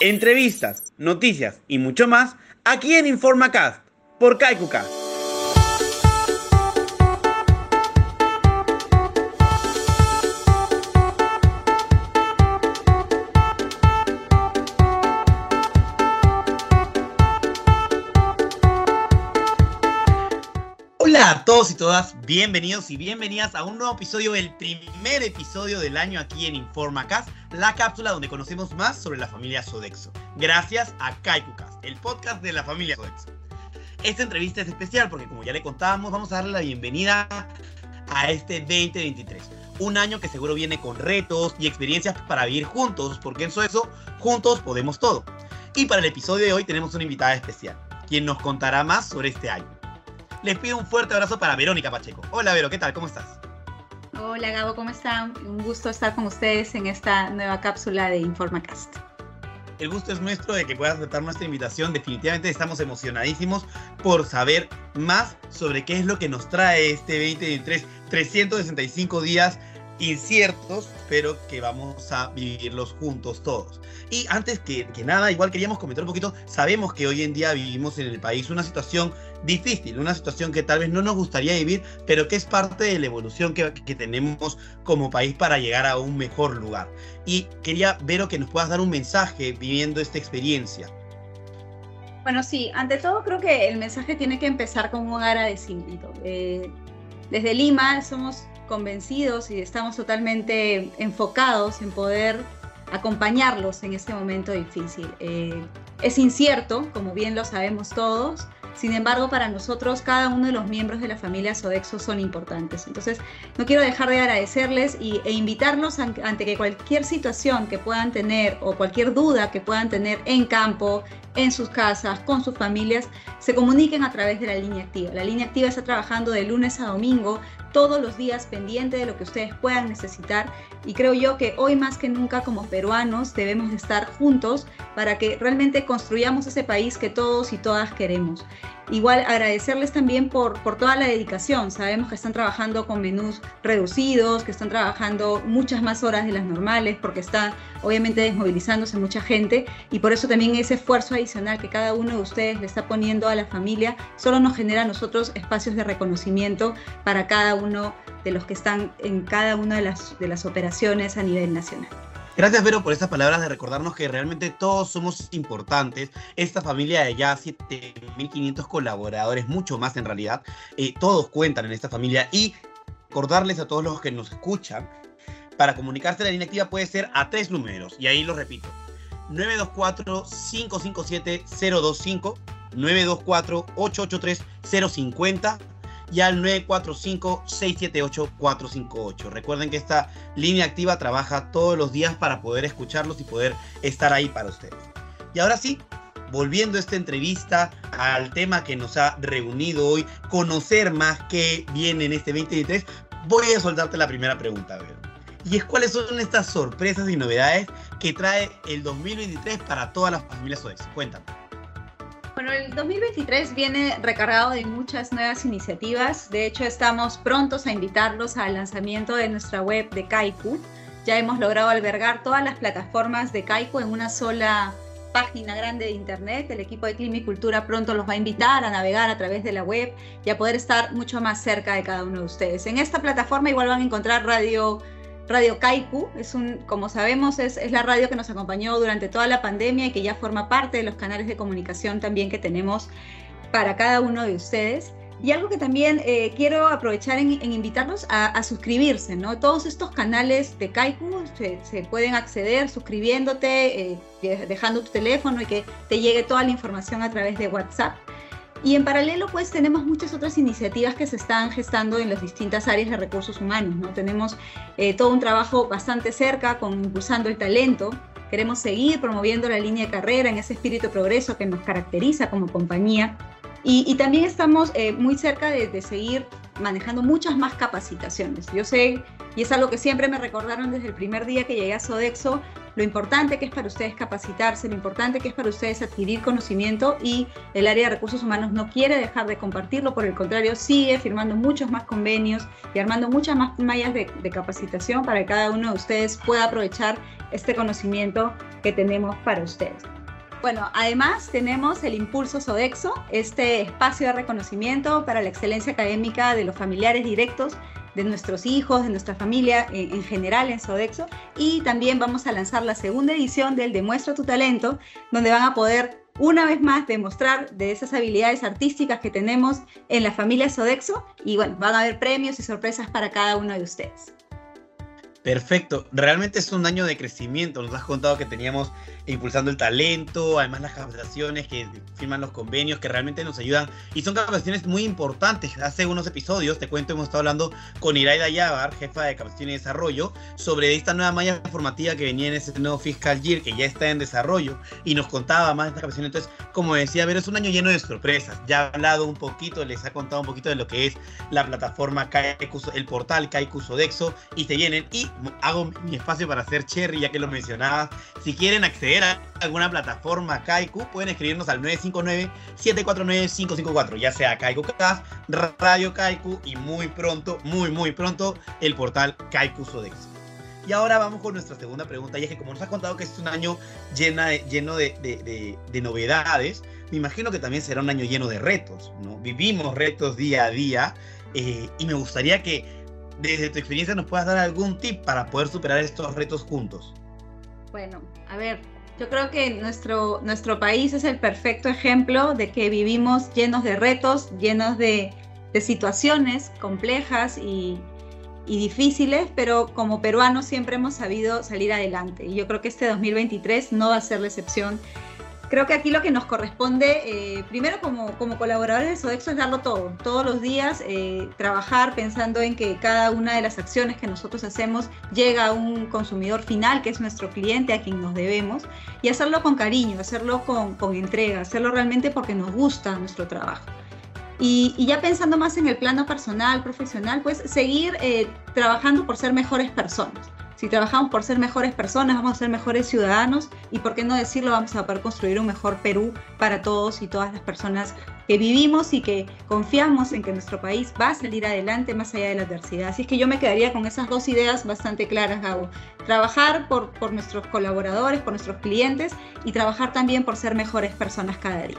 Entrevistas, noticias y mucho más aquí en InformaCast por KaikuCast. Hola a todos y todas, bienvenidos y bienvenidas a un nuevo episodio, el primer episodio del año aquí en InformaCast, la cápsula donde conocemos más sobre la familia Sodexo. Gracias a KaikuCast, el podcast de la familia Sodexo. Esta entrevista es especial porque como ya le contábamos, vamos a darle la bienvenida a este 2023. Un año que seguro viene con retos y experiencias para vivir juntos, porque en Sodexo, juntos podemos todo. Y para el episodio de hoy tenemos una invitada especial, quien nos contará más sobre este año les pido un fuerte abrazo para Verónica Pacheco. Hola Vero, ¿qué tal? ¿Cómo estás? Hola Gabo, ¿cómo están? Un gusto estar con ustedes en esta nueva cápsula de InformaCast. El gusto es nuestro de que puedas aceptar nuestra invitación. Definitivamente estamos emocionadísimos por saber más sobre qué es lo que nos trae este 2023. 365 días inciertos, pero que vamos a vivirlos juntos todos. Y antes que, nada, igual queríamos comentar un poquito, sabemos que hoy en día vivimos en el país una situación difícil, una situación que tal vez no nos gustaría vivir, pero que es parte de la evolución que, que tenemos como país para llegar a un mejor lugar. Y quería, Vero, que nos puedas dar un mensaje viviendo esta experiencia. Bueno, sí, ante todo creo que el mensaje tiene que empezar con un agradecimiento. Eh, desde Lima somos convencidos y estamos totalmente enfocados en poder acompañarlos en este momento difícil. Eh, es incierto, como bien lo sabemos todos, sin embargo, para nosotros cada uno de los miembros de la familia Sodexo son importantes. Entonces, no quiero dejar de agradecerles y, e invitarlos ante que cualquier situación que puedan tener o cualquier duda que puedan tener en campo, en sus casas, con sus familias, se comuniquen a través de la línea activa. La línea activa está trabajando de lunes a domingo, todos los días pendiente de lo que ustedes puedan necesitar y creo yo que hoy más que nunca como peruanos debemos de estar juntos para que realmente construyamos ese país que todos y todas queremos. Igual agradecerles también por, por toda la dedicación. Sabemos que están trabajando con menús reducidos, que están trabajando muchas más horas de las normales porque está obviamente desmovilizándose mucha gente y por eso también ese esfuerzo adicional que cada uno de ustedes le está poniendo a la familia solo nos genera a nosotros espacios de reconocimiento para cada uno de los que están en cada una de las, de las operaciones a nivel nacional. Gracias, Vero, por estas palabras de recordarnos que realmente todos somos importantes. Esta familia de ya 7.500 colaboradores, mucho más en realidad, eh, todos cuentan en esta familia y recordarles a todos los que nos escuchan, para comunicarse la línea activa puede ser a tres números, y ahí lo repito. 924-557-025, 924-883-050 y al 945-678-458. Recuerden que esta línea activa trabaja todos los días para poder escucharlos y poder estar ahí para ustedes. Y ahora sí, volviendo esta entrevista al tema que nos ha reunido hoy, conocer más qué viene en este 2023, voy a soltarte la primera pregunta. Y es cuáles son estas sorpresas y novedades que trae el 2023 para todas las familias Sodexo. Cuéntame. Bueno, el 2023 viene recargado de muchas nuevas iniciativas. De hecho, estamos prontos a invitarlos al lanzamiento de nuestra web de Kaiku. Ya hemos logrado albergar todas las plataformas de Kaiku en una sola página grande de internet. El equipo de Clima y Cultura pronto los va a invitar a navegar a través de la web y a poder estar mucho más cerca de cada uno de ustedes. En esta plataforma igual van a encontrar radio Radio Kaiku, es un, como sabemos, es, es, la radio que nos acompañó durante toda la pandemia y que ya forma parte de los canales de comunicación también que tenemos para cada uno de ustedes. Y algo que también eh, quiero aprovechar en, en invitarlos a, a, suscribirse, ¿no? Todos estos canales de Kaiku se, se pueden acceder suscribiéndote, eh, dejando tu teléfono y que te llegue toda la información a través de WhatsApp. Y en paralelo, pues tenemos muchas otras iniciativas que se están gestando en las distintas áreas de recursos humanos, ¿no? Tenemos eh, todo un trabajo bastante cerca con impulsando el talento. Queremos seguir promoviendo la línea de carrera en ese espíritu de progreso que nos caracteriza como compañía. Y, también estamos eh, muy cerca de, de seguir manejando muchas más capacitaciones. Yo sé, y es algo que siempre me recordaron desde el primer día que llegué a Sodexo, lo importante que es para ustedes capacitarse, lo importante que es para ustedes adquirir conocimiento y el área de recursos humanos no quiere dejar de compartirlo, por el contrario, sigue firmando muchos más convenios y armando muchas más mallas de, de capacitación para que cada uno de ustedes pueda aprovechar este conocimiento que tenemos para ustedes. Bueno, además tenemos el Impulso Sodexo, este espacio de reconocimiento para la excelencia académica de los familiares directos de nuestros hijos, de nuestra familia en, general en Sodexo. Y también vamos a lanzar la segunda edición del Demuestra tu talento, donde van a poder una vez más demostrar de esas habilidades artísticas que tenemos en la familia Sodexo. Y bueno, van a haber premios y sorpresas para cada uno de ustedes. Perfecto, realmente es un año de crecimiento, nos has contado que teníamos impulsando el talento, además las capacitaciones que firman los convenios que realmente nos ayudan y son capacitaciones muy importantes. Hace unos episodios, te cuento, hemos estado hablando con Iraida Yavar, jefa de capacitación y desarrollo, sobre esta nueva malla formativa que venía en ese nuevo fiscal year que ya está en desarrollo y nos contaba más de esta capacitación. Entonces, como decía, ver, es un año lleno de sorpresas. Ya ha hablado un poquito, les ha contado un poquito de lo que es la plataforma el portal Kaiku Sodexo y se vienen. Y hago mi espacio para hacer cherry, ya que lo mencionaba. Si quieren acceder a alguna plataforma Kaiku, pueden escribirnos al 959-749-554, ya sea Kaiku Cast, Radio Kaiku y muy pronto, muy, muy pronto, el portal Kaiku Sodexo. Y ahora vamos con nuestra segunda pregunta, y es que como nos has contado que es un año llena lleno de, novedades, me imagino que también será un año lleno de retos, ¿no? Vivimos retos día a día, eh, y me gustaría que desde tu experiencia nos puedas dar algún tip para poder superar estos retos juntos. Bueno, a ver, yo creo que nuestro, nuestro país es el perfecto ejemplo de que vivimos llenos de retos, llenos de, situaciones complejas y, y, difíciles, pero como peruanos siempre hemos sabido salir adelante. Y yo creo que este 2023 no va a ser la excepción creo que aquí lo que nos corresponde, eh, primero como, como colaboradores de Sodexo, es darlo todo, todos los días, eh, trabajar pensando en que cada una de las acciones que nosotros hacemos llega a un consumidor final, que es nuestro cliente, a quien nos debemos, y hacerlo con cariño, hacerlo con, con entrega, hacerlo realmente porque nos gusta nuestro trabajo. Y, y, ya pensando más en el plano personal, profesional, pues seguir eh, trabajando por ser mejores personas. Si trabajamos por ser mejores personas, vamos a ser mejores ciudadanos y, por qué no decirlo, vamos a poder construir un mejor Perú para todos y todas las personas que vivimos y que confiamos en que nuestro país va a salir adelante más allá de la adversidad. Así es que yo me quedaría con esas dos ideas bastante claras, Gabo. Trabajar por, nuestros colaboradores, por nuestros clientes y trabajar también por ser mejores personas cada día.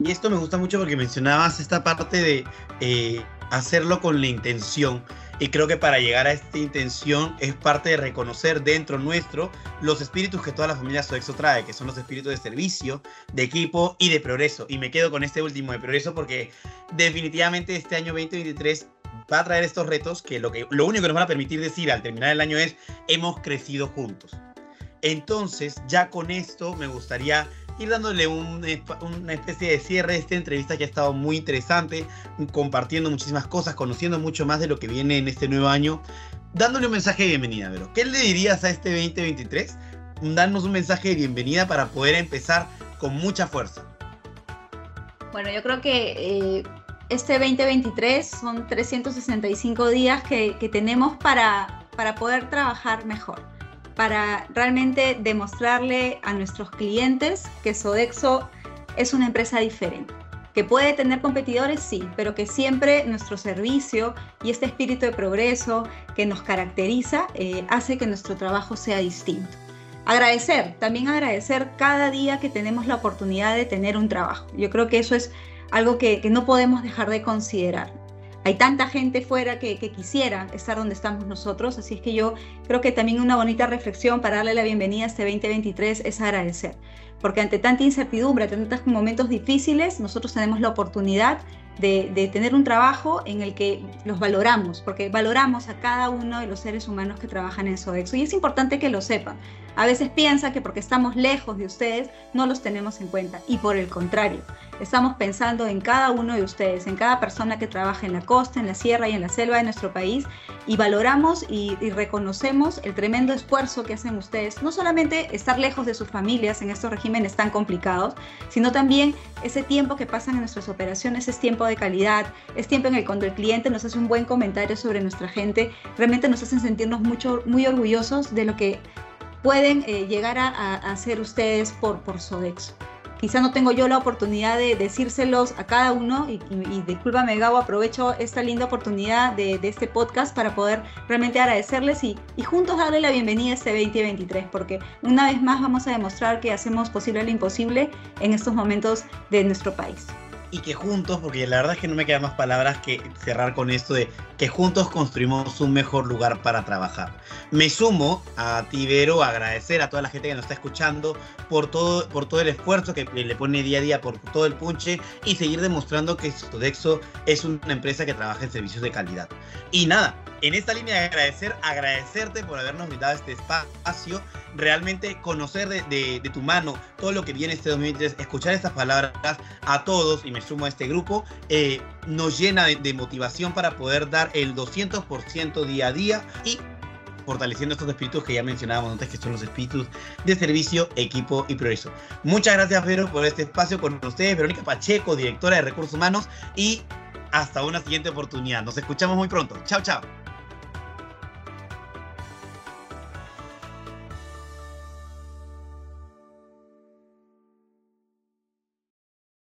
Y esto me gusta mucho porque mencionabas esta parte de eh, hacerlo con la intención. Y creo que para llegar a esta intención es parte de reconocer dentro nuestro los espíritus que toda la familia Sodexo trae, que son los espíritus de servicio, de equipo y de progreso. Y me quedo con este último de progreso porque definitivamente este año 2023 va a traer estos retos que lo, que lo único que nos van a permitir decir al terminar el año es hemos crecido juntos. Entonces, ya con esto me gustaría ir dándole una especie de cierre a esta entrevista que ha estado muy interesante, compartiendo muchísimas cosas, conociendo mucho más de lo que viene en este nuevo año, dándole un mensaje de bienvenida, pero ¿qué le dirías a este 2023? Darnos un mensaje de bienvenida para poder empezar con mucha fuerza. Bueno, yo creo que eh, este 2023 son 365 días que, que tenemos para, para poder trabajar mejor para realmente demostrarle a nuestros clientes que Sodexo es una empresa diferente. Que puede tener competidores, sí, pero que siempre nuestro servicio y este espíritu de progreso que nos caracteriza eh, hace que nuestro trabajo sea distinto. Agradecer, también agradecer cada día que tenemos la oportunidad de tener un trabajo. Yo creo que eso es algo que, que no podemos dejar de considerar hay tanta gente fuera que, quisiera estar donde estamos nosotros, así es que yo creo que también una bonita reflexión para darle la bienvenida a este 2023 es agradecer, porque ante tanta incertidumbre, ante tantos momentos difíciles, nosotros tenemos la oportunidad de, tener un trabajo en el que los valoramos, porque valoramos a cada uno de los seres humanos que trabajan en Sodexo y es importante que lo sepan. A veces piensa que porque estamos lejos de ustedes no los tenemos en cuenta y por el contrario, estamos pensando en cada uno de ustedes, en cada persona que trabaja en la costa, en la sierra y en la selva de nuestro país y valoramos y, reconocemos el tremendo esfuerzo que hacen ustedes, no solamente estar lejos de sus familias en estos regímenes tan complicados, sino también ese tiempo que pasan en nuestras operaciones es tiempo de calidad, es tiempo en el cuando el cliente nos hace un buen comentario sobre nuestra gente, realmente nos hacen sentirnos mucho, muy orgullosos de lo que pueden eh, llegar a, hacer ustedes por, por Sodexo. Quizá no tengo yo la oportunidad de decírselos a cada uno y, y, discúlpame Gabo, aprovecho esta linda oportunidad de, este podcast para poder realmente agradecerles y, y, juntos darle la bienvenida a este 2023 porque una vez más vamos a demostrar que hacemos posible lo imposible en estos momentos de nuestro país y que juntos, porque la verdad es que no me quedan más palabras que cerrar con esto de que juntos construimos un mejor lugar para trabajar. Me sumo a ti, Vero, a agradecer a toda la gente que nos está escuchando por todo, por todo el esfuerzo que le pone día a día, por todo el punche y seguir demostrando que Sodexo es una empresa que trabaja en servicios de calidad. Y nada, en esta línea de agradecer, agradecerte por habernos brindado este espacio, realmente conocer de, tu mano todo lo que viene este 2023, escuchar estas palabras a todos, y me sumo a este grupo, eh, nos llena de, motivación para poder dar el 200% día a día y fortaleciendo estos espíritus que ya mencionábamos antes, que son los espíritus de servicio, equipo y progreso. Muchas gracias, Vero, por este espacio con ustedes. Verónica Pacheco, directora de Recursos Humanos, y hasta una siguiente oportunidad. Nos escuchamos muy pronto. Chao, chao.